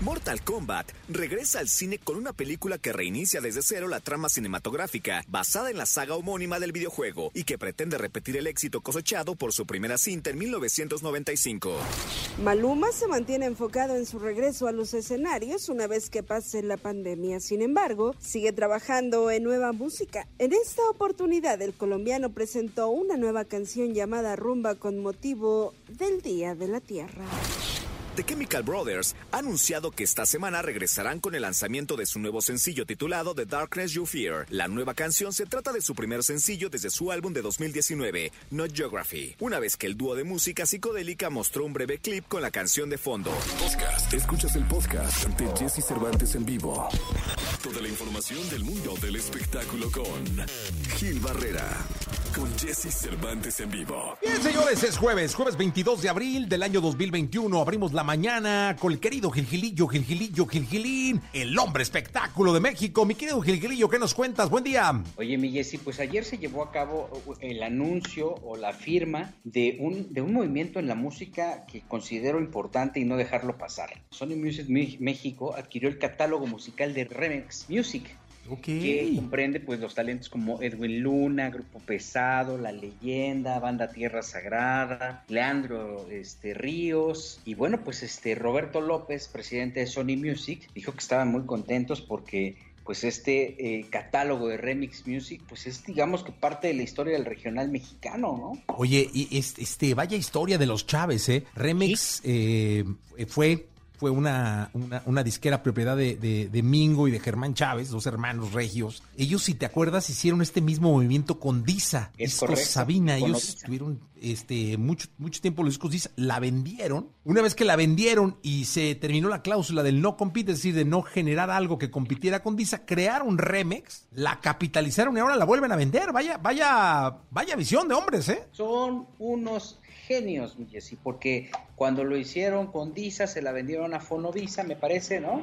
Mortal Kombat regresa al cine con una película que reinicia desde cero la trama cinematográfica, basada en la saga homónima del videojuego y que pretende repetir el éxito cosechado por su primera cinta en 1995. Maluma se mantiene enfocado en su regreso a los escenarios una vez que pase la pandemia. Sin embargo, sigue trabajando en nueva música. En esta oportunidad, el colombiano presentó una nueva canción llamada Rumba con motivo del Día de la Tierra. The Chemical Brothers ha anunciado que esta semana regresarán con el lanzamiento de su nuevo sencillo titulado The Darkness You Fear. La nueva canción se trata de su primer sencillo desde su álbum de 2019, Not Geography, una vez que el dúo de música psicodélica mostró un breve clip con la canción de fondo. Podcast. Escuchas el podcast de Jesse Cervantes en vivo. Toda la información del mundo del espectáculo con Gil Barrera. Con Jesse Cervantes en vivo. Bien, señores, es jueves, jueves 22 de abril del año 2021. Abrimos la mañana con el querido Gilgilillo, Gilgilillo, Gilgilín, el hombre espectáculo de México. Mi querido Gilgilillo, ¿qué nos cuentas? Buen día. Oye, mi Jessy, pues ayer se llevó a cabo el anuncio o la firma de un, de un movimiento en la música que considero importante y no dejarlo pasar. Sony Music México adquirió el catálogo musical de Remix Music que comprende pues los talentos como Edwin Luna, Grupo Pesado, La Leyenda, Banda Tierra Sagrada, Leandro este, Ríos y bueno pues este Roberto López, presidente de Sony Music, dijo que estaban muy contentos porque pues este eh, catálogo de Remix Music, pues es digamos que parte de la historia del regional mexicano, ¿no? Oye, y este, vaya historia de los Chávez, ¿eh? Remix eh, fue fue una, una, disquera propiedad de, Mingo y de Germán Chávez, dos hermanos regios. Ellos, si te acuerdas, hicieron este mismo movimiento con Disa, es Sabina. Ellos tuvieron este, mucho, mucho tiempo los discos Disa, la vendieron. Una vez que la vendieron y se terminó la cláusula del no compite, es decir, de no generar algo que compitiera con Disa, crearon Remex, la capitalizaron y ahora la vuelven a vender. Vaya, vaya, vaya visión de hombres, ¿eh? Son unos genios, mi porque cuando lo hicieron con Disa, se la vendieron a Fonovisa, me parece, ¿no?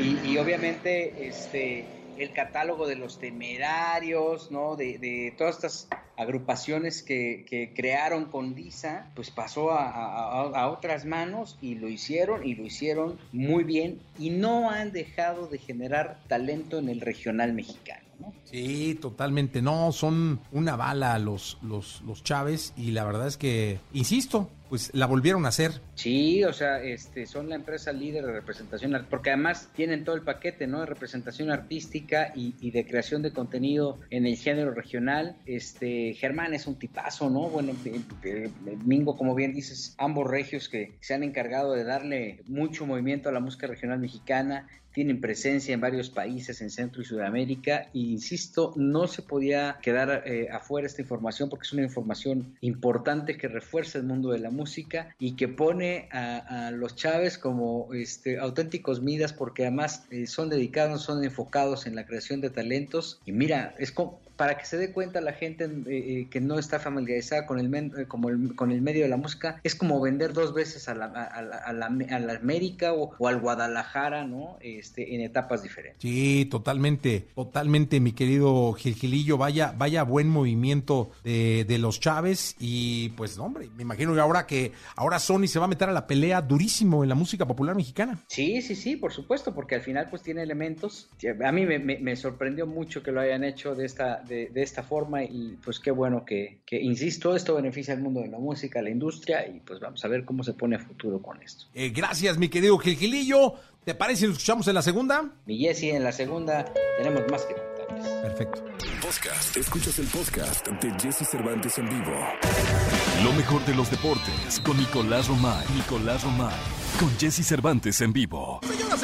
Y, obviamente, este, el catálogo de los temerarios, ¿no? De, todas estas agrupaciones que, crearon con Disa, pues pasó a, otras manos y lo hicieron y lo hicieron muy bien y no han dejado de generar talento en el regional mexicano. Sí, totalmente. No, son una bala los, los, los Chávez y la verdad es que, insisto, pues la volvieron a hacer. Sí, o sea, este, son la empresa líder de representación, porque además tienen todo el paquete, ¿no? De representación artística y, de creación de contenido en el género regional. Este, Germán es un tipazo, ¿no? Bueno, Mingo, como bien dices, ambos regios que se han encargado de darle mucho movimiento a la música regional mexicana, tienen presencia en varios países en Centro y Sudamérica e insisto, no se podía quedar eh, afuera esta información porque es una información importante que refuerza el mundo de la música y que pone a, los Chávez como este, auténticos midas porque además eh, son dedicados, son enfocados en la creación de talentos. Y mira, es como, para que se dé cuenta la gente eh, que no está familiarizada con el, como con el medio de la música, es como vender dos veces a la, a la, a la, América o, o, al Guadalajara, ¿no? Este, en etapas diferentes. Sí, totalmente, totalmente, mi querido Gilgilillo. Vaya, vaya buen movimiento de, de los Chávez. Y pues, hombre, me imagino que ahora que ahora Sony se va a meter a la pelea durísimo en la música popular mexicana. Sí, sí, sí, por supuesto, porque al final pues tiene elementos. A mí me, me, sorprendió mucho que lo hayan hecho de esta, de, de esta forma y pues qué bueno que, que, insisto, esto beneficia al mundo de la música, la industria y pues vamos a ver cómo se pone a futuro con esto. Eh, gracias, mi querido Gilgilillo. ¿Te parece si lo escuchamos en la segunda? Mi Jessy, en la segunda tenemos más que contarles. Perfecto. Podcast. Escuchas el podcast de Jesse Cervantes en vivo. Lo mejor de los deportes con Nicolás Romay. Nicolás Romay. Con Jesse Cervantes en vivo.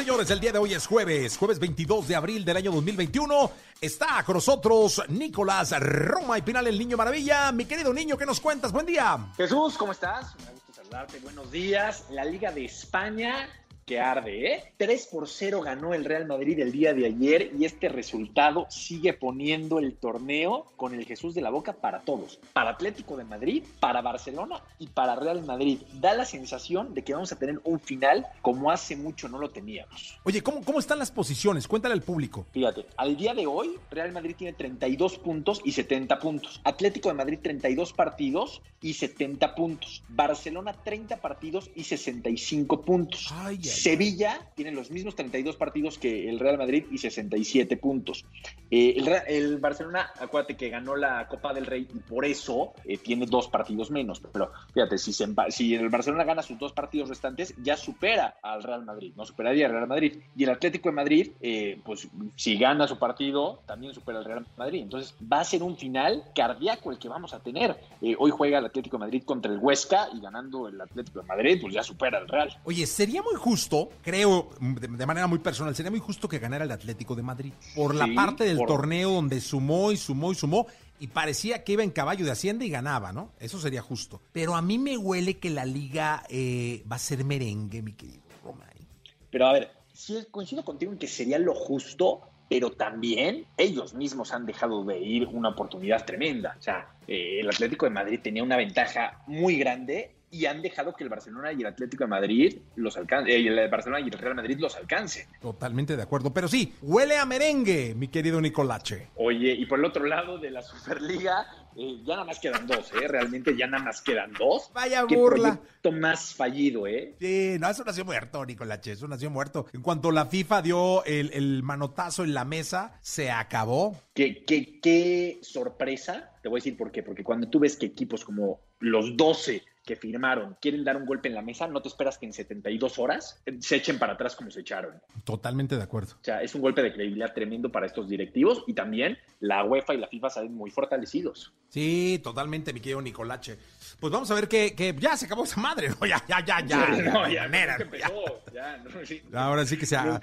Señores, el día de hoy es jueves, jueves 22 de abril del año 2021. Está con nosotros Nicolás Roma y Pinal, el niño maravilla. Mi querido niño, ¿qué nos cuentas? Buen día. Jesús, ¿cómo estás? Me gusta saludarte. Buenos días. La Liga de España que arde, ¿eh? 3 por 0 ganó el Real Madrid el día de ayer y este resultado sigue poniendo el torneo con el Jesús de la Boca para todos. Para Atlético de Madrid, para Barcelona y para Real Madrid. Da la sensación de que vamos a tener un final como hace mucho no lo teníamos. Oye, ¿cómo, cómo están las posiciones? Cuéntale al público. Fíjate, al día de hoy, Real Madrid tiene 32 puntos y 70 puntos. Atlético de Madrid 32 partidos y 70 puntos. Barcelona 30 partidos y 65 puntos. Ay, ay, Sevilla tiene los mismos 32 partidos que el Real Madrid y 67 puntos. Eh, el, el Barcelona, acuérdate que ganó la Copa del Rey y por eso eh, tiene dos partidos menos. Pero fíjate, si, se si el Barcelona gana sus dos partidos restantes, ya supera al Real Madrid, no superaría al Real Madrid. Y el Atlético de Madrid, eh, pues si gana su partido, también supera al Real Madrid. Entonces va a ser un final cardíaco el que vamos a tener. Eh, hoy juega el Atlético de Madrid contra el Huesca y ganando el Atlético de Madrid, pues ya supera al Real. Oye, sería muy justo, creo, de, manera muy personal, sería muy justo que ganara el Atlético de Madrid. Por la parte del por- torneo donde sumó y sumó y sumó. Y parecía que iba en caballo de Hacienda y ganaba, ¿no? Eso sería justo. Pero a mí me huele que la liga eh, va a ser merengue, mi querido Romay. Pero a ver, sí coincido contigo en que sería lo justo, pero también ellos mismos han dejado de ir una oportunidad tremenda. O sea, eh, el Atlético de Madrid tenía una ventaja muy grande y han dejado que el Barcelona y el Atlético de Madrid los alcancen, el Barcelona y el Real Madrid los alcancen. Totalmente de acuerdo. Pero sí, huele a merengue, mi querido Nicolache. Oye, y por el otro lado de la Superliga, eh, ya nada más quedan dos, ¿eh? Realmente ya nada más quedan dos. Vaya Qué burla. proyecto más fallido, ¿eh? Sí, no, eso nació muerto, Nicolache, eso nació muerto. En cuanto la FIFA dio el, el manotazo en la mesa, se acabó. Qué, qué, qué sorpresa, te voy a decir por qué, porque cuando tú ves que equipos como los 12 que firmaron quieren dar un golpe en la mesa, no te esperas que en 72 horas se echen para atrás como se echaron. Totalmente de acuerdo. O sea, es un golpe de credibilidad tremendo para estos directivos y también la UEFA y la FIFA salen muy fortalecidos. Sí, totalmente, mi querido Nicolache. Pues vamos a ver que, que ya se acabó esa madre, ¿no? Ya, ya, ya, ya. No, ya, manera, ya. ya no, sí. Ahora sí que se ha...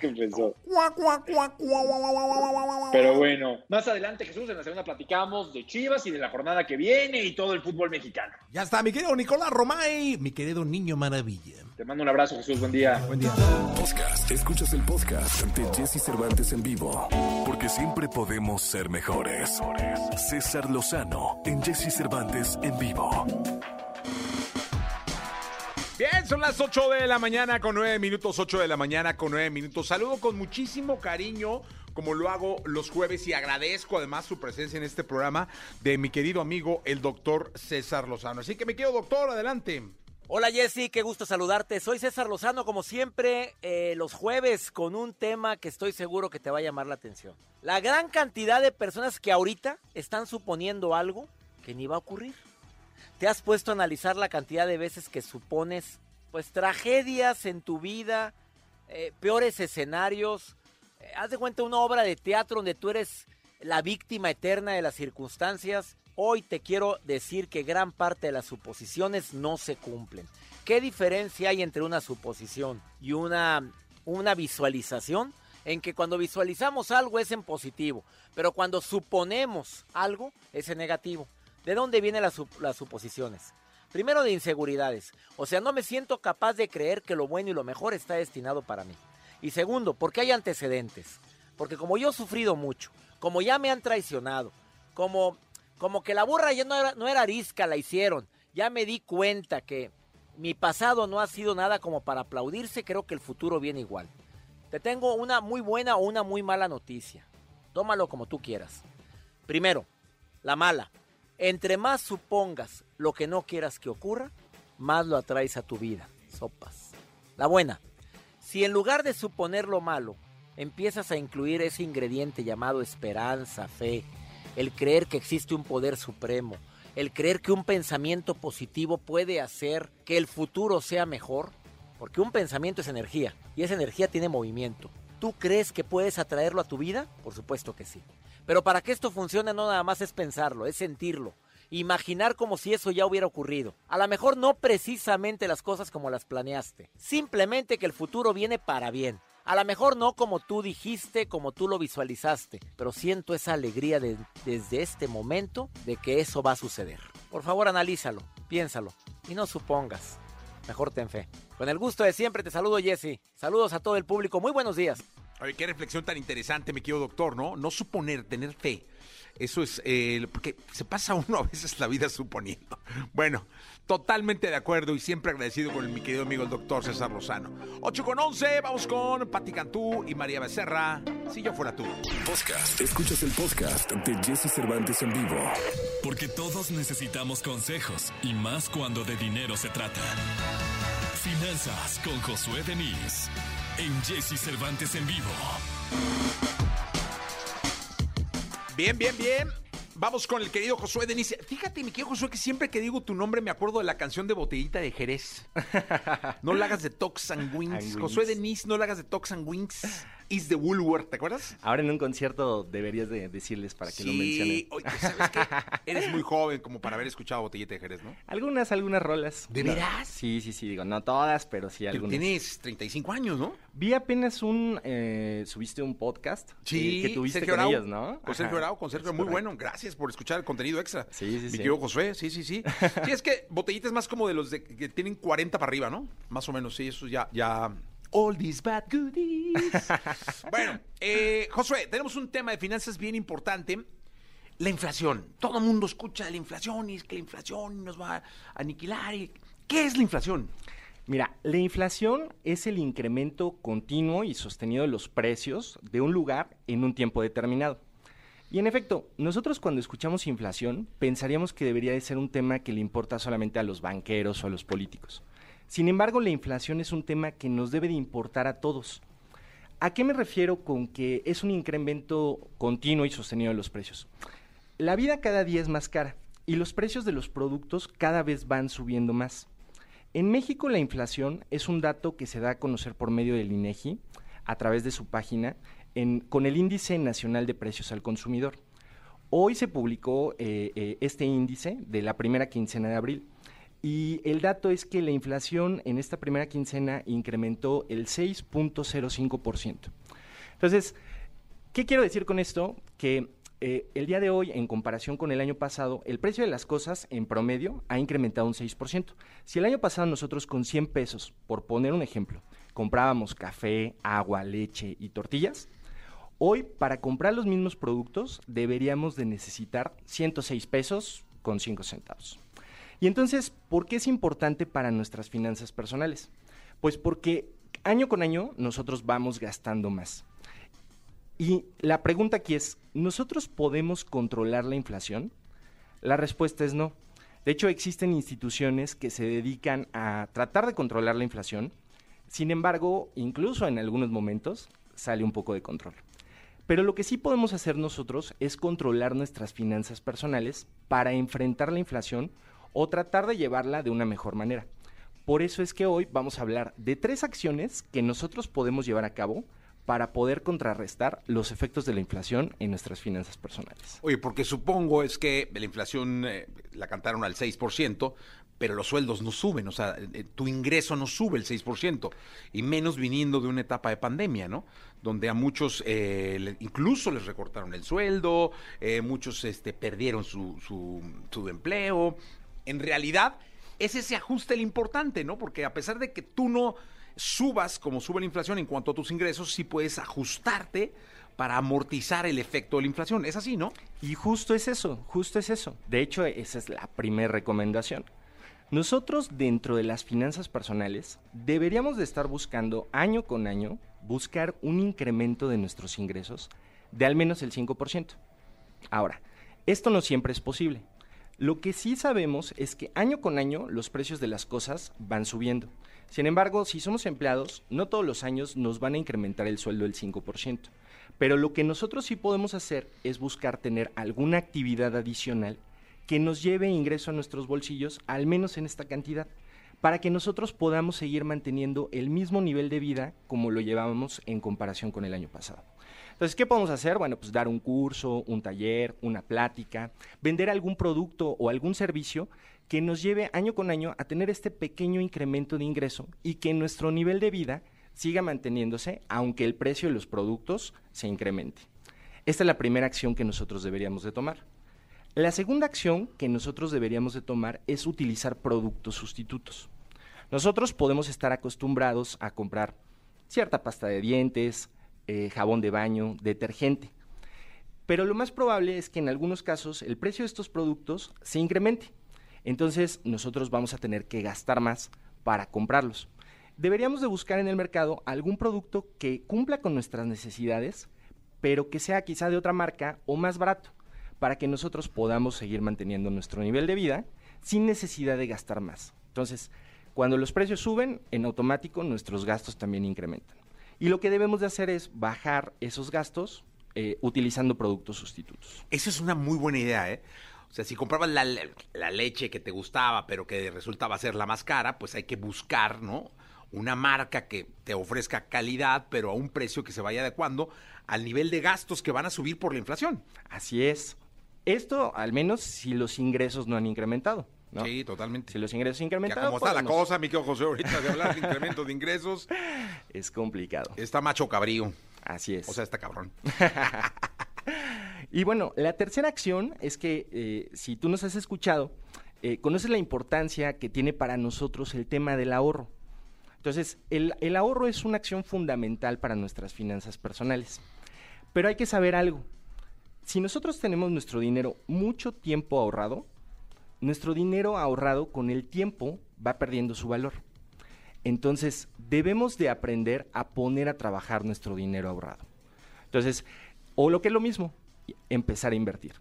Pero bueno, más adelante, Jesús, en la segunda platicamos de Chivas y de la jornada que viene y todo el fútbol mexicano. Ya está, mi querido Nicolás Romay, mi querido niño maravilla. Te mando un abrazo, Jesús, buen día. Buen día. Podcast. Escuchas el podcast de Jesse Cervantes en vivo. Porque siempre podemos ser mejores. César Lozano en Jesse Cervantes en vivo. Bien, son las 8 de la mañana con 9 minutos, 8 de la mañana con 9 minutos. Saludo con muchísimo cariño, como lo hago los jueves, y agradezco además su presencia en este programa de mi querido amigo, el doctor César Lozano. Así que me quedo, doctor, adelante. Hola Jessy, qué gusto saludarte. Soy César Lozano, como siempre, eh, los jueves con un tema que estoy seguro que te va a llamar la atención. La gran cantidad de personas que ahorita están suponiendo algo que ni va a ocurrir. ¿Te has puesto a analizar la cantidad de veces que supones, pues, tragedias en tu vida, eh, peores escenarios? Eh, haz de cuenta una obra de teatro donde tú eres la víctima eterna de las circunstancias. Hoy te quiero decir que gran parte de las suposiciones no se cumplen. ¿Qué diferencia hay entre una suposición y una, una visualización? En que cuando visualizamos algo es en positivo, pero cuando suponemos algo es en negativo. ¿De dónde vienen las, las suposiciones? Primero de inseguridades. O sea, no me siento capaz de creer que lo bueno y lo mejor está destinado para mí. Y segundo, porque hay antecedentes. Porque como yo he sufrido mucho, como ya me han traicionado, como, como que la burra ya no era, no era arisca, la hicieron, ya me di cuenta que mi pasado no ha sido nada como para aplaudirse, creo que el futuro viene igual. Te tengo una muy buena o una muy mala noticia. Tómalo como tú quieras. Primero, la mala. Entre más supongas lo que no quieras que ocurra, más lo atraes a tu vida. Sopas. La buena. Si en lugar de suponer lo malo, empiezas a incluir ese ingrediente llamado esperanza, fe, el creer que existe un poder supremo, el creer que un pensamiento positivo puede hacer que el futuro sea mejor, porque un pensamiento es energía y esa energía tiene movimiento. ¿Tú crees que puedes atraerlo a tu vida? Por supuesto que sí. Pero para que esto funcione no nada más es pensarlo, es sentirlo. Imaginar como si eso ya hubiera ocurrido. A lo mejor no precisamente las cosas como las planeaste. Simplemente que el futuro viene para bien. A lo mejor no como tú dijiste, como tú lo visualizaste. Pero siento esa alegría de- desde este momento de que eso va a suceder. Por favor, analízalo, piénsalo y no supongas. mejor ten fe. Con el gusto de siempre te saludo, Jesse. Saludos a todo el público. Muy buenos días. Oye, qué reflexión tan interesante, mi querido doctor, ¿no? No suponer, tener fe. Eso es, eh, porque se pasa uno a veces la vida suponiendo. Bueno, totalmente de acuerdo y siempre agradecido con mi querido amigo el doctor César Lozano. 8 con 11, vamos con Pati Cantú y María Becerra. Si yo fuera tú. Podcast. Escuchas el podcast de Jesse Cervantes en vivo. Porque todos necesitamos consejos y más cuando de dinero se trata. Finanzas con Josué Denis en Jesse Cervantes en vivo. Bien, bien, bien. Vamos con el querido Josué Denis. Fíjate, mi querido Josué, que siempre que digo tu nombre me acuerdo de la canción de Botellita de Jerez. No la hagas de Tox and Wings. Josué Denis, no la hagas de Tox and Wings. Is the Woolworth, ¿te acuerdas? Ahora en un concierto deberías de decirles para que sí. lo mencionen. Oye, ¿sabes qué? Eres muy joven como para haber escuchado Botellita de Jerez, ¿no? Algunas, algunas rolas. ¿De veras? Sí, sí, sí, digo, no todas, pero sí Pero algunas. tienes 35 años, ¿no? Vi apenas un, eh, subiste un podcast eh, que tuviste Sergio con Arau. ellos, ¿no? Con Sergio. Arau, con Sergio, muy bueno. Gracias por escuchar el contenido extra. Sí, sí, Mi sí. querido Josué, sí, sí, sí. Sí, es que Botellita es más como de los de, que tienen 40 para arriba, ¿no? Más o menos, sí, eso ya, ya... All these bad goodies. bueno, eh, Josué, tenemos un tema de finanzas bien importante. La inflación. Todo el mundo escucha de la inflación y es que la inflación nos va a aniquilar. y- ¿Qué es la inflación? Mira, la inflación es el incremento continuo y sostenido de los precios de un lugar en un tiempo determinado. Y en efecto, nosotros cuando escuchamos inflación pensaríamos que debería de ser un tema que le importa solamente a los banqueros o a los políticos. Sin embargo, la inflación es un tema que nos debe de importar a todos. ¿A qué me refiero con que es un incremento continuo y sostenido de los precios? La vida cada día es más cara y los precios de los productos cada vez van subiendo más. En México la inflación es un dato que se da a conocer por medio del INEGI a través de su página con el Índice Nacional de Precios al Consumidor. Hoy se publicó eh, eh, este índice de la primera quincena de abril y el dato es que la inflación en esta primera quincena incrementó el 6.05%. Entonces, ¿qué quiero decir con esto? Que eh, el día de hoy, en comparación con el año pasado, el precio de las cosas en promedio ha incrementado un 6%. Si el año pasado nosotros con 100 pesos, por poner un ejemplo, comprábamos café, agua, leche y tortillas, hoy para comprar los mismos productos deberíamos de necesitar 106 pesos con 5 centavos. Y entonces, ¿por qué es importante para nuestras finanzas personales? Pues porque año con año nosotros vamos gastando más. Y la pregunta aquí es, ¿nosotros podemos controlar la inflación? La respuesta es no. De hecho, existen instituciones que se dedican a tratar de controlar la inflación. Sin embargo, incluso en algunos momentos sale un poco de control. Pero lo que sí podemos hacer nosotros es controlar nuestras finanzas personales para enfrentar la inflación o tratar de llevarla de una mejor manera. Por eso es que hoy vamos a hablar de tres acciones que nosotros podemos llevar a cabo para poder contrarrestar los efectos de la inflación en nuestras finanzas personales. Oye, porque supongo es que la inflación eh, la cantaron al 6%, pero los sueldos no suben, o sea, eh, tu ingreso no sube el 6%, y menos viniendo de una etapa de pandemia, ¿no? Donde a muchos eh, incluso les recortaron el sueldo, eh, muchos este, perdieron su, su, su empleo. En realidad, es ese ajuste el importante, ¿no? Porque a pesar de que tú no subas como sube la inflación en cuanto a tus ingresos, sí puedes ajustarte para amortizar el efecto de la inflación. Es así, ¿no? Y justo es eso, justo es eso. De hecho, esa es la primera recomendación. Nosotros dentro de las finanzas personales deberíamos de estar buscando año con año buscar un incremento de nuestros ingresos de al menos el 5%. Ahora, esto no siempre es posible. Lo que sí sabemos es que año con año los precios de las cosas van subiendo. Sin embargo, si somos empleados, no todos los años nos van a incrementar el sueldo del 5%. Pero lo que nosotros sí podemos hacer es buscar tener alguna actividad adicional que nos lleve ingreso a nuestros bolsillos, al menos en esta cantidad, para que nosotros podamos seguir manteniendo el mismo nivel de vida como lo llevábamos en comparación con el año pasado. Entonces, ¿qué podemos hacer? Bueno, pues dar un curso, un taller, una plática, vender algún producto o algún servicio que nos lleve año con año a tener este pequeño incremento de ingreso y que nuestro nivel de vida siga manteniéndose aunque el precio de los productos se incremente. Esta es la primera acción que nosotros deberíamos de tomar. La segunda acción que nosotros deberíamos de tomar es utilizar productos sustitutos. Nosotros podemos estar acostumbrados a comprar cierta pasta de dientes, eh, jabón de baño, detergente. Pero lo más probable es que en algunos casos el precio de estos productos se incremente. Entonces nosotros vamos a tener que gastar más para comprarlos. Deberíamos de buscar en el mercado algún producto que cumpla con nuestras necesidades, pero que sea quizá de otra marca o más barato, para que nosotros podamos seguir manteniendo nuestro nivel de vida sin necesidad de gastar más. Entonces, cuando los precios suben, en automático nuestros gastos también incrementan. Y lo que debemos de hacer es bajar esos gastos eh, utilizando productos sustitutos. Esa es una muy buena idea, ¿eh? O sea, si comprabas la, la, leche que te gustaba, pero que resultaba ser la más cara, pues hay que buscar, ¿no? Una marca que te ofrezca calidad, pero a un precio que se vaya adecuando al nivel de gastos que van a subir por la inflación. Así es. Esto, al menos, si los ingresos no han incrementado. ¿No? Sí, totalmente. Si los ingresos incrementan. ¿Cómo está la cosa, mi querido José, ahorita de hablar de incremento de ingresos? Es complicado. Está macho cabrío. Así es. O sea, está cabrón. y bueno, la tercera acción es que eh, si tú nos has escuchado, eh, conoces la importancia que tiene para nosotros el tema del ahorro. Entonces, el, el ahorro es una acción fundamental para nuestras finanzas personales. Pero hay que saber algo. Si nosotros tenemos nuestro dinero mucho tiempo ahorrado, nuestro dinero ahorrado con el tiempo va perdiendo su valor. Entonces, debemos de aprender a poner a trabajar nuestro dinero ahorrado. Entonces, o lo que es lo mismo, empezar a invertir.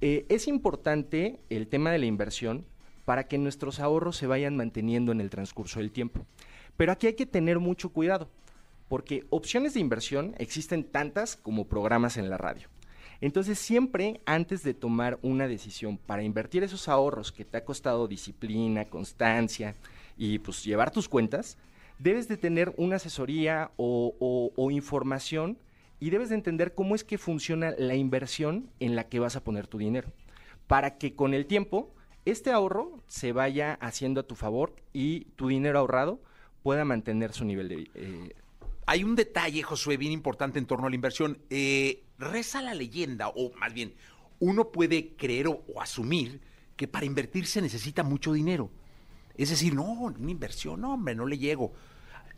Eh, es importante el tema de la inversión para que nuestros ahorros se vayan manteniendo en el transcurso del tiempo. Pero aquí hay que tener mucho cuidado, porque opciones de inversión existen tantas como programas en la radio. Entonces siempre antes de tomar una decisión para invertir esos ahorros que te ha costado disciplina, constancia y pues llevar tus cuentas, debes de tener una asesoría o, información y debes de entender cómo es que funciona la inversión en la que vas a poner tu dinero, para que con el tiempo este ahorro se vaya haciendo a tu favor y tu dinero ahorrado pueda mantener su nivel de... Eh, hay un detalle, Josué, bien importante en torno a la inversión. Eh, reza la leyenda, o más bien, uno puede creer o, asumir que para invertir se necesita mucho dinero. Es decir, no, una inversión, no, hombre, no le llego.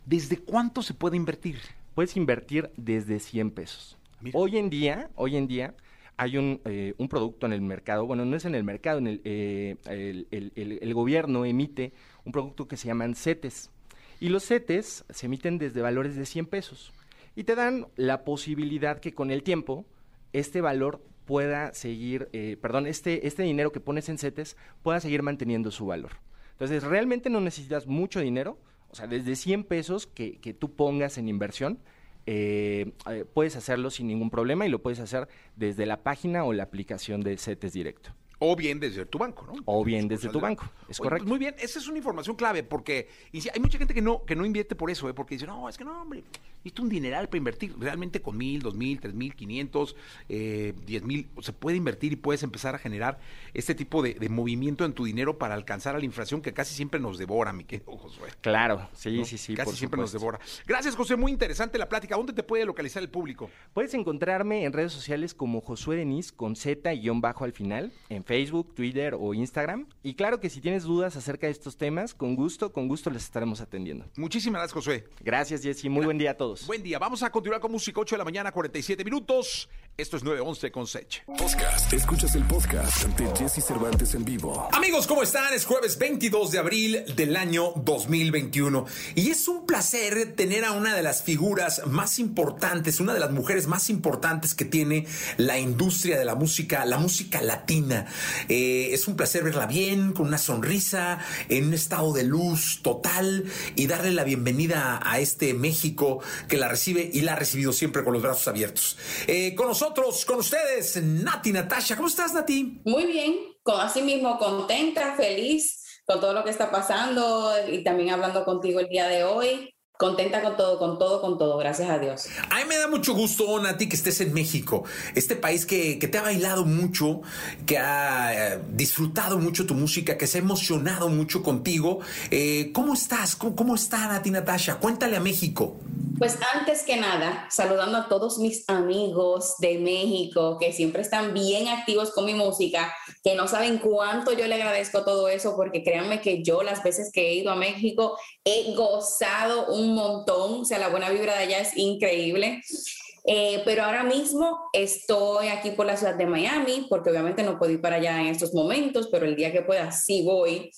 ¿Desde cuánto se puede invertir? Puedes invertir desde 100 pesos. Hoy en día, hoy en día, hay un, eh, un, producto en el mercado, bueno, no es en el mercado, en el, eh, el, gobierno emite un producto que se llaman CETES. Y los CETES se emiten desde valores de 100 pesos y te dan la posibilidad que con el tiempo este valor pueda seguir, eh, perdón, este, este dinero que pones en CETES pueda seguir manteniendo su valor. Entonces, realmente no necesitas mucho dinero, o sea, desde 100 pesos que, que tú pongas en inversión, eh, eh, puedes hacerlo sin ningún problema y lo puedes hacer desde la página o la aplicación de CETES Directo. O bien desde tu banco, ¿no? O bien desde tu banco, es correcto. muy bien, esa es una información clave porque hay mucha gente que no, que no invierte por eso, ¿eh? porque dice, no, es que no, hombre, necesito un dineral para invertir. Realmente con mil, dos mil, tres mil, quinientos, eh, diez mil, se puede invertir y puedes empezar a generar este tipo de, movimiento en tu dinero para alcanzar a la inflación que casi siempre nos devora, mi querido Josué. Claro, sí, sí, sí. Casi siempre nos devora. Gracias, José, muy interesante la plática. ¿Dónde te puede localizar el público? Puedes encontrarme en redes sociales como Josué Denis con Z y guion bajo al final, en Facebook, Twitter, o Instagram. Y claro que si tienes dudas acerca de estos temas, con gusto, con gusto les estaremos atendiendo. Muchísimas gracias, José. Gracias, Jessy. Muy buen día a todos. Buen día. Vamos a continuar con música 8 de la mañana, 47 minutos. Esto es 911 con Sech. Podcast. Escuchas el podcast de Jesse Cervantes en vivo. Amigos, ¿cómo están? Es jueves 22 de abril del año 2021. Y es un placer tener a una de las figuras más importantes, una de las mujeres más importantes que tiene la industria de la música, la música latina. Eh, es un placer verla bien, con una sonrisa, en un estado de luz total y darle la bienvenida a este México que la recibe y la ha recibido siempre con los brazos abiertos. Eh, con nosotros, con ustedes, Nati Natasha. ¿Cómo estás, Nati? Muy bien, con así mismo contenta, feliz con todo lo que está pasando y también hablando contigo el día de hoy contenta con todo, con todo, con todo, gracias a Dios. A mí me da mucho gusto, Nati, que estés en México, este país que, te ha bailado mucho, que ha eh, disfrutado mucho tu música, que se ha emocionado mucho contigo. Eh, ¿Cómo estás? ¿Cómo, está Nati Natasha? Cuéntale a México. Pues antes que nada, saludando a todos mis amigos de México que siempre están bien activos con mi música, que no saben cuánto yo le agradezco todo eso, porque créanme que yo las veces que he ido a México he gozado un montón, o sea, la buena vibra de allá es increíble. Eh, pero ahora mismo estoy aquí por la ciudad de Miami, porque obviamente no puedo ir para allá en estos momentos, pero el día que pueda sí voy.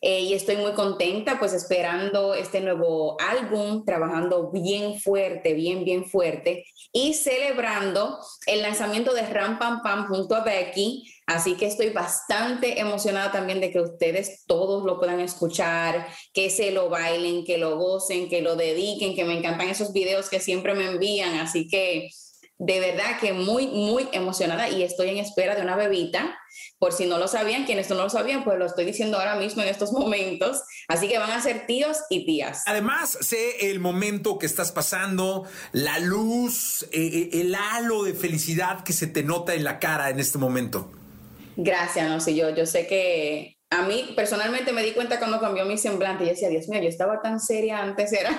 Eh, y estoy muy contenta, pues esperando este nuevo álbum, trabajando bien fuerte, bien, bien fuerte y celebrando el lanzamiento de Ram Pam Pam junto a Becky. Así que estoy bastante emocionada también de que ustedes todos lo puedan escuchar, que se lo bailen, que lo gocen, que lo dediquen, que me encantan esos videos que siempre me envían. Así que de verdad que muy, muy emocionada y estoy en espera de una bebita. Por si no lo sabían, quienes no lo sabían, pues lo estoy diciendo ahora mismo en estos momentos. Así que van a ser tíos y tías. Además, sé el momento que estás pasando, la luz, eh, eh, el halo de felicidad que se te nota en la cara en este momento. Gracias, no sé, yo, yo sé que a mí personalmente me di cuenta cuando cambió mi semblante y decía, Dios mío, yo estaba tan seria antes, era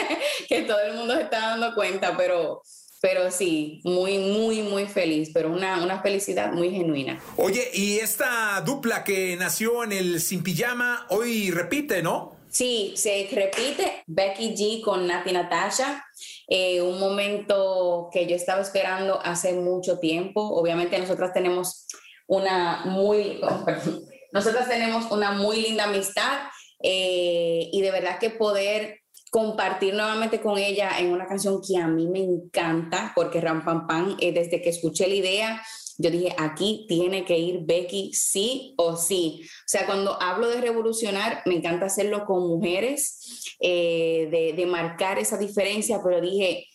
que todo el mundo se estaba dando cuenta, pero pero sí, muy, muy, muy feliz, pero una, una felicidad muy genuina. Oye, y esta dupla que nació en el Sin Pijama, hoy repite, ¿no? Sí, se repite Becky G con Nati Natasha. Eh, un momento que yo estaba esperando hace mucho tiempo. Obviamente nosotras tenemos una muy, nosotras tenemos una muy linda amistad eh, y de verdad que poder compartir nuevamente con ella en una canción que a mí me encanta, porque Ram Pam Pam, eh, desde que escuché la idea, yo dije, aquí tiene que ir Becky sí o sí. O sea, cuando hablo de revolucionar, me encanta hacerlo con mujeres, eh, de, de marcar esa diferencia, pero dije,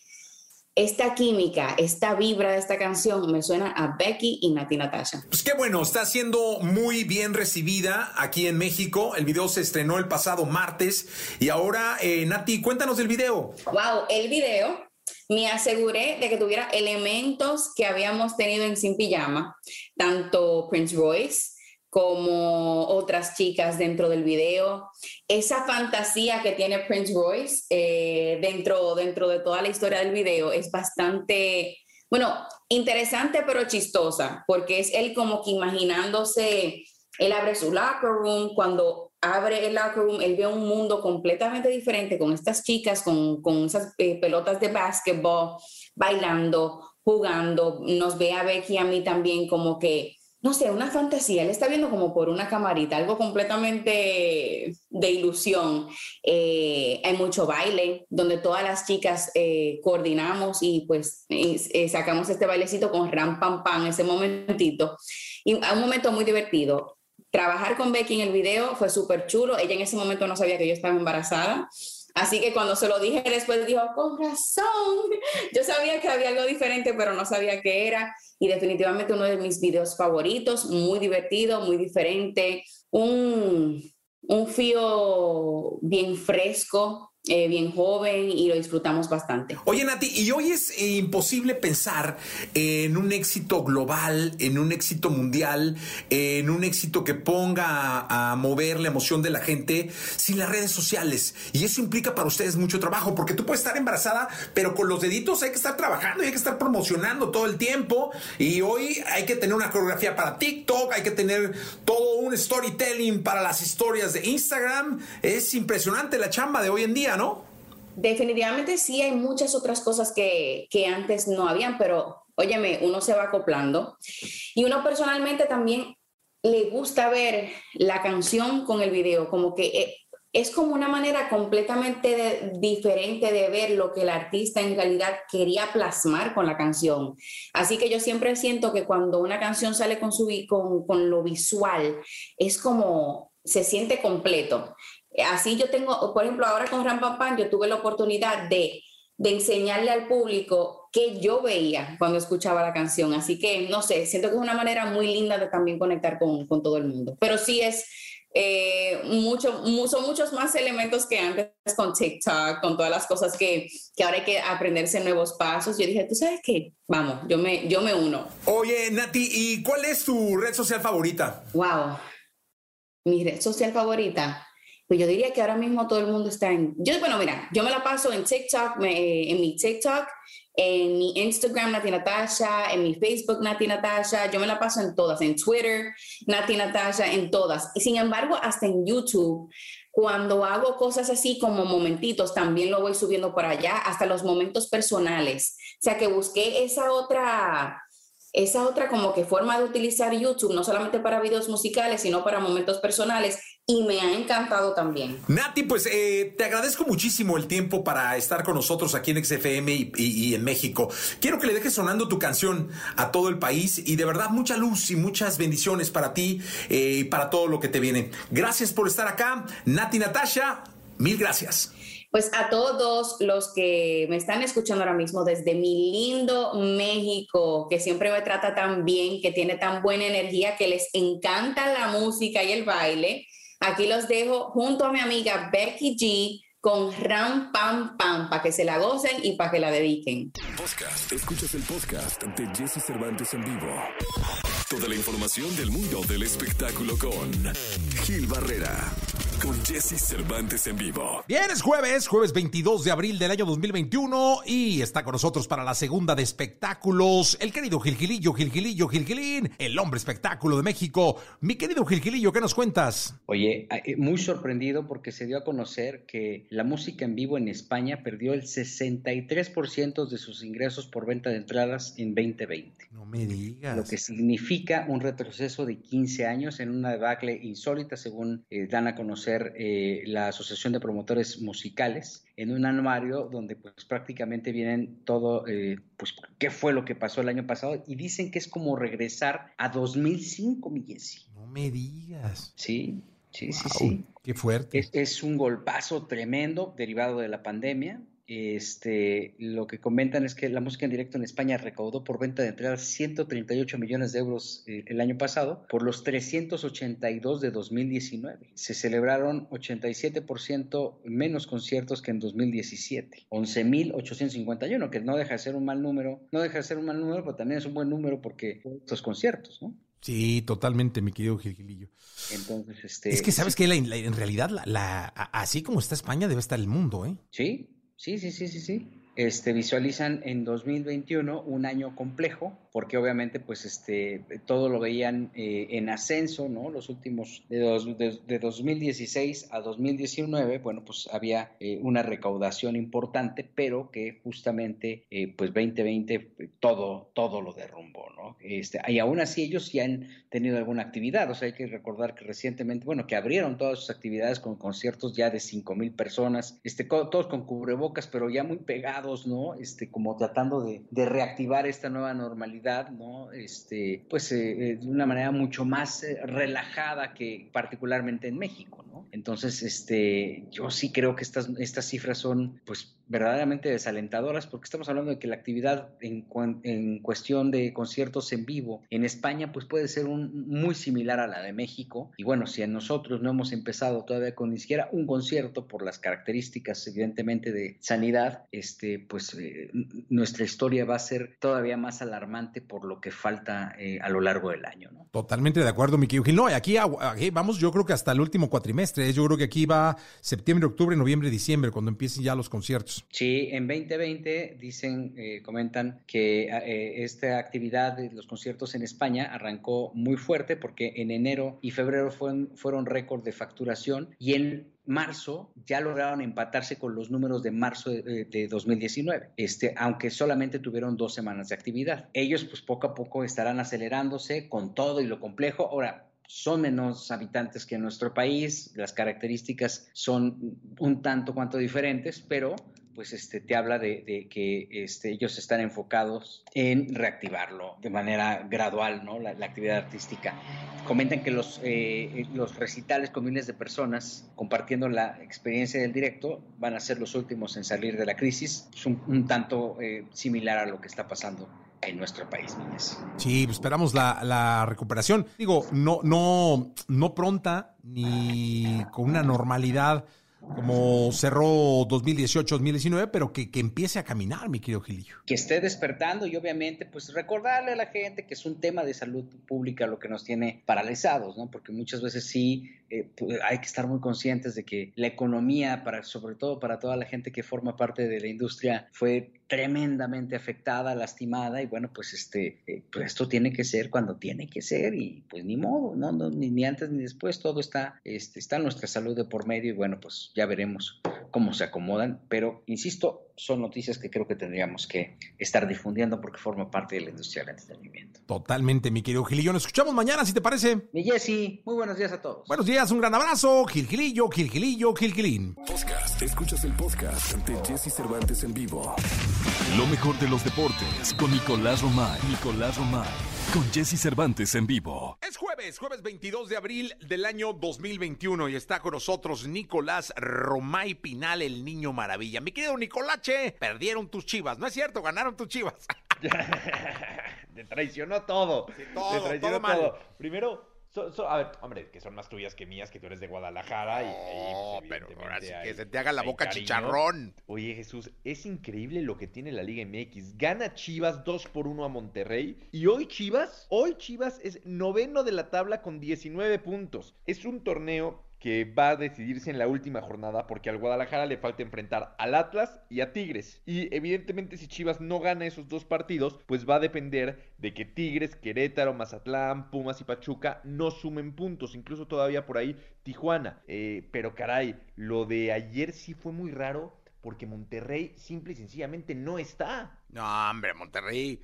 esta química, esta vibra de esta canción me suena a Becky y Nati Natasha. Pues qué bueno, está siendo muy bien recibida aquí en México. El video se estrenó el pasado martes y ahora, eh, Nati, cuéntanos del video. Wow, el video me aseguré de que tuviera elementos que habíamos tenido en Sin Pijama, tanto Prince Royce, como otras chicas dentro del video. Esa fantasía que tiene Prince Royce eh, dentro, dentro de toda la historia del video es bastante, bueno, interesante pero chistosa, porque es él como que imaginándose, él abre su locker room, cuando abre el locker room, él ve un mundo completamente diferente con estas chicas, con, con esas eh, pelotas de básquetbol, bailando, jugando, nos ve a Becky y a mí también como que no sé, una fantasía. Él está viendo como por una camarita, algo completamente de ilusión. Eh, hay mucho baile, donde todas las chicas eh, coordinamos y pues eh, sacamos este bailecito con ram pam pam, ese momentito. Y un momento muy divertido. Trabajar con Becky en el video fue súper chulo. Ella en ese momento no sabía que yo estaba embarazada. Así que cuando se lo dije después dijo, con razón, yo sabía que había algo diferente, pero no sabía qué era. Y definitivamente uno de mis videos favoritos, muy divertido, muy diferente, un, un fío bien fresco, eh, bien joven y lo disfrutamos bastante. Oye, Nati, y hoy es eh, imposible pensar en un éxito global, en un éxito mundial, en un éxito que ponga a, mover la emoción de la gente sin las redes sociales. Y eso implica para ustedes mucho trabajo, porque tú puedes estar embarazada, pero con los deditos hay que estar trabajando y hay que estar promocionando todo el tiempo. Y hoy hay que tener una coreografía para TikTok, hay que tener todo un storytelling para las historias de Instagram. Es impresionante la chamba de hoy en día, Definitivamente sí hay muchas otras cosas que, que antes no habían, pero óyeme, uno se va acoplando. Y uno personalmente también le gusta ver la canción con el video, como que eh, es como una manera completamente diferente de ver lo que el artista en realidad quería plasmar con la canción. Así que yo siempre siento que cuando una canción sale con, su, con, con lo visual, es como se siente completo. Así yo tengo, por ejemplo, ahora con Ram Pam yo tuve la oportunidad de, de enseñarle al público qué yo veía cuando escuchaba la canción. Así que, no sé, siento que es una manera muy linda de también conectar con, con todo el mundo. Pero sí es, eh, mucho, son muchos más elementos que antes con TikTok, con todas las cosas que, que, ahora hay que aprenderse nuevos pasos. Yo dije, ¿tú sabes qué? Vamos, yo me, yo me uno. Oye, Nati, ¿y cuál es tu red social favorita? Wow, mi red social favorita Pues yo diría que ahora mismo todo el mundo está en... Yo, bueno, mira, yo me la paso en TikTok, en mi TikTok, en mi Instagram, Nati Natasha, en mi Facebook, Nati Natasha, yo me la paso en todas, en Twitter, Nati Natasha, en todas. Y sin embargo, hasta en YouTube, cuando hago cosas así como momentitos, también lo voy subiendo por allá, hasta los momentos personales. O sea que busqué esa otra esa otra como que forma de utilizar YouTube, no solamente para videos musicales, sino para momentos personales, y me ha encantado también. Nati, pues eh, te agradezco muchísimo el tiempo para estar con nosotros aquí en XFM y, en México. Quiero que le dejes sonando tu canción a todo el país y de verdad mucha luz y muchas bendiciones para ti eh, y para todo lo que te viene. Gracias por estar acá. Nati Natasha, mil gracias. Pues a todos los que me están escuchando ahora mismo desde mi lindo México, que siempre me trata tan bien, que tiene tan buena energía, que les encanta la música y el baile, aquí los dejo junto a mi amiga Becky G con Ram Pam Pam para que se la gocen y para que la dediquen. Podcast. Escuchas el podcast de Jesse Cervantes en vivo. Toda la información del mundo del espectáculo con Gil Barrera con Jesse Cervantes en vivo. Bien, es jueves, jueves 22 de abril del año 2021 y está con nosotros para la segunda de espectáculos el querido Gilgilillo, Gilgilillo, Gilgilín, el hombre espectáculo de México. Mi querido Gilgilillo, ¿qué nos cuentas? Oye, eh, muy sorprendido porque se dio a conocer que la música en vivo en España perdió el 63% de sus ingresos por venta de entradas en 2020. No me digas. Lo que significa un retroceso de 15 años en una debacle insólita, según eh, dan a conocer eh, la Asociación de Promotores Musicales en un anuario donde pues prácticamente vienen todo, eh, pues qué fue lo que pasó el año pasado y dicen que es como regresar a 2005, mi No me digas. Sí, sí, sí, sí. Qué fuerte. es un golpazo tremendo derivado de la pandemia este, lo que comentan es que la música en directo en España recaudó por venta de entradas 138 millones de euros eh, el año pasado por los 382 de 2019. Se celebraron 87% menos conciertos que en 2017, 11.851, que no deja de ser un mal número, no deja de ser un mal número, pero también es un buen número porque estos conciertos, ¿no? Sí, totalmente, mi querido Gilgilillo. Entonces, este. Es que sabes que en realidad, la, así como está España, debe estar el mundo, ¿eh? Sí, Sí, sí, sí, sí, sí. Este, visualizan en 2021 un año complejo, porque obviamente pues este, todo lo veían eh, en ascenso, ¿no? Los últimos, de, de, 2016 a 2019, bueno, pues había eh, una recaudación importante, pero que justamente eh, pues 2020 todo, todo lo derrumbó, ¿no? Este, y aún así ellos sí han tenido alguna actividad, o sea, hay que recordar que recientemente, bueno, que abrieron todas sus actividades con conciertos ya de 5 mil personas, este, todos con cubrebocas, pero ya muy pegados ¿no? Este, como tratando de, reactivar esta nueva normalidad, ¿no? Este, pues eh, eh, de una manera mucho más eh, relajada que particularmente en México, ¿no? Entonces, este, yo sí creo que estas, estas cifras son, pues, verdaderamente desalentadoras porque estamos hablando de que la actividad en, en cuestión de conciertos en vivo en España pues puede ser un, muy similar a la de México y bueno, si nosotros no hemos empezado todavía con ni siquiera un concierto por las características evidentemente de sanidad, este pues eh, nuestra historia va a ser todavía más alarmante por lo que falta eh, a lo largo del año. ¿no? Totalmente de acuerdo, Miki No, aquí, aquí vamos yo creo que hasta el último cuatrimestre, ¿eh? yo creo que aquí va septiembre, octubre, noviembre, diciembre, cuando empiecen ya los conciertos. Sí, en 2020 dicen, eh, comentan que eh, esta actividad de los conciertos en España arrancó muy fuerte porque en enero y febrero fueron, fueron récord de facturación y en marzo ya lograron empatarse con los números de marzo de, 2019, este, aunque solamente tuvieron dos semanas de actividad. Ellos pues poco a poco estarán acelerándose con todo y lo complejo. Ahora, son menos habitantes que nuestro país, las características son un tanto cuanto diferentes, pero pues este, te habla de, que este, ellos están enfocados en reactivarlo de manera gradual, ¿no? La, actividad artística. Comentan que los, eh, los recitales con miles de personas compartiendo la experiencia del directo van a ser los últimos en salir de la crisis, es un, tanto eh, similar a lo que está pasando en nuestro país, niñas. Sí, pues esperamos la, la, recuperación. Digo, no, no, no pronta ni con una normalidad como cerró 2018-2019, pero que, que, empiece a caminar, mi querido Gilillo. Que esté despertando y obviamente pues recordarle a la gente que es un tema de salud pública lo que nos tiene paralizados, ¿no? Porque muchas veces sí eh, pues, hay que estar muy conscientes de que la economía, para, sobre todo para toda la gente que forma parte de la industria, fue tremendamente afectada, lastimada y bueno, pues este, eh, pues esto tiene que ser cuando tiene que ser y pues ni modo, no, no ni, ni, antes ni después, todo está, este, está nuestra salud de por medio y bueno, pues ya veremos cómo se acomodan, pero insisto, son noticias que creo que tendríamos que estar difundiendo porque forma parte de la industria del entretenimiento. Totalmente, mi querido Gilillo. Nos escuchamos mañana, si te parece. Mi Jessy, muy buenos días a todos. Buenos días, un gran abrazo. Gil Gilillo, Gil Gilillo, Gil Gilín. Podcast. Escuchas el podcast de Jesse Cervantes en vivo. Lo mejor de los deportes con Nicolás Romay. Nicolás Romay. Con Jesse Cervantes en vivo. Es jueves, jueves 22 de abril del año 2021 y está con nosotros Nicolás Romay Pinal, el niño maravilla. Mi querido Nicolache, perdieron tus chivas. No es cierto, ganaron tus chivas. Te traicionó todo. Sí, todo, Te traicionó todo todo. mal. Primero, so- so- a ver, hombre, que son más tuyas que mías, que tú eres de Guadalajara. y, y, No, pues, pero ahora sí que se te haga la boca cariño. chicharrón. Oye, Jesús, es increíble lo que tiene la Liga MX. Gana Chivas 2 por 1 a Monterrey. Y hoy Chivas, hoy Chivas es noveno de la tabla con 19 puntos. Es un torneo que va a decidirse en la última jornada porque al Guadalajara le falta enfrentar al Atlas y a Tigres. Y evidentemente si Chivas no gana esos dos partidos, pues va a depender de que Tigres, Querétaro, Mazatlán, Pumas y Pachuca no sumen puntos. Incluso todavía por ahí Tijuana. Eh, pero caray, lo de ayer sí fue muy raro porque Monterrey simple y sencillamente no está. No, hombre, Monterrey.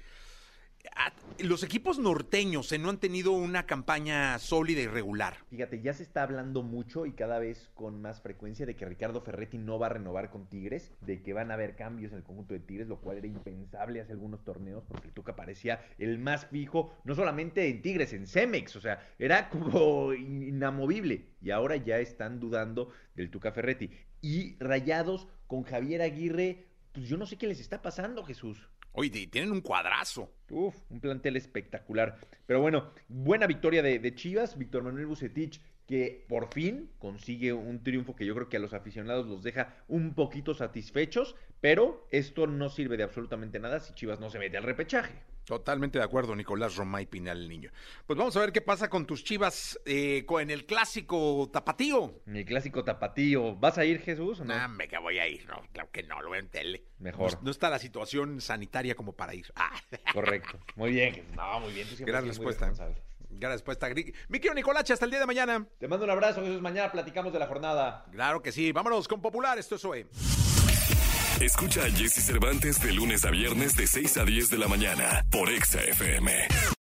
Ah, Los equipos norteños eh, no han tenido una campaña sólida y regular. Fíjate, ya se está hablando mucho y cada vez con más frecuencia de que Ricardo Ferretti no va a renovar con Tigres, de que van a haber cambios en el conjunto de Tigres, lo cual era impensable hace algunos torneos porque el Tuca parecía el más fijo, no solamente en Tigres, en Cemex, o sea, era como inamovible. Y ahora ya están dudando del Tuca Ferretti. Y rayados con Javier Aguirre, pues yo no sé qué les está pasando, Jesús. Oye, tienen un cuadrazo. Uf, un plantel espectacular. Pero bueno, buena victoria de, de Chivas. Víctor Manuel Bucetich, que por fin consigue un triunfo que yo creo que a los aficionados los deja un poquito satisfechos. Pero esto no sirve de absolutamente nada si Chivas no se mete al repechaje. Totalmente de acuerdo, Nicolás Romay Pinal, el niño. Pues vamos a ver qué pasa con tus chivas eh, en el clásico tapatío. El clásico tapatío. ¿Vas a ir, Jesús? O no? Me que voy a ir. No, claro que no, lo veo en tele. Mejor. No, no está la situación sanitaria como para ir. Ah, Correcto. Muy bien. Jesús. No, muy bien. Tú gran sido muy respuesta. responsable. Gran respuesta. Gri- Mi querido Nicolache, hasta el día de mañana. Te mando un abrazo, Jesús. Mañana platicamos de la jornada. Claro que sí. Vámonos con Popular. Esto es OE. Escucha a Jesse Cervantes de lunes a viernes de 6 a 10 de la mañana por Exa FM.